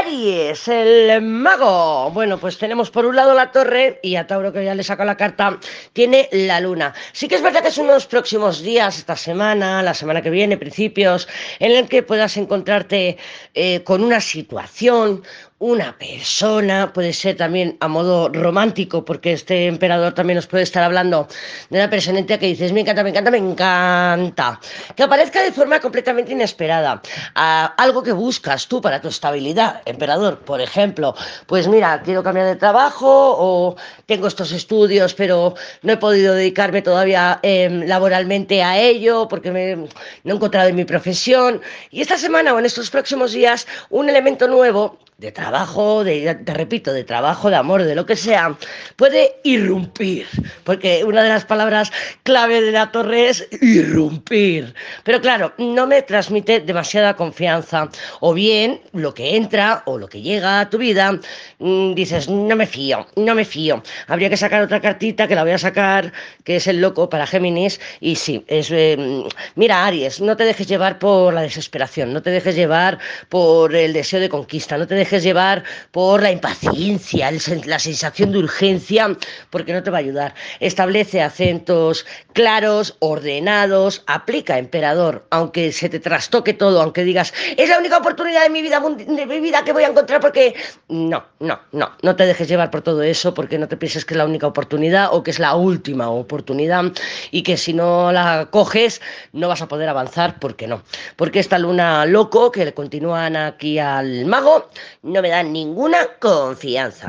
Aries, el mago. Bueno, pues tenemos por un lado la torre y a Tauro, que ya le saco la carta, tiene la luna. Sí que es verdad que son unos próximos días, esta semana, la semana que viene, principios, en el que puedas encontrarte eh, con una situación, una persona, puede ser también a modo romántico, porque este emperador también nos puede estar hablando de una persona que dices, me encanta, me encanta, me encanta, que aparezca de forma completamente inesperada, algo que buscas tú para tu estabilidad, emperador, por ejemplo, pues mira, quiero cambiar de trabajo o tengo estos estudios, pero no he podido dedicarme todavía em, laboralmente a ello porque me, no he encontrado en mi profesión, y esta semana o en estos próximos días un elemento nuevo de trabajo, de, te repito, de trabajo, de amor, de lo que sea, puede irrumpir, porque una de las palabras clave de la torre es irrumpir. Pero claro, no me transmite demasiada confianza, o bien lo que entra o lo que llega a tu vida, mm, dices, no me fío, no me fío. Habría que sacar otra cartita, que la voy a sacar, que es el loco para Géminis, y sí, es, eh, mira, Aries, no te dejes llevar por la desesperación, no te dejes llevar por el deseo de conquista, no te dejes llevar por la impaciencia, la sensación de urgencia, porque no te va a ayudar. Establece acentos claros, ordenados, aplica emperador, aunque se te trastoque todo, aunque digas, es la única oportunidad de mi vida, de mi vida que voy a encontrar, porque no, no, no, no te dejes llevar por todo eso, porque no te pienses que es la única oportunidad o que es la última oportunidad y que si no la coges no vas a poder avanzar, porque no, porque esta luna loco que le continúan aquí al mago no me dan ninguna confianza.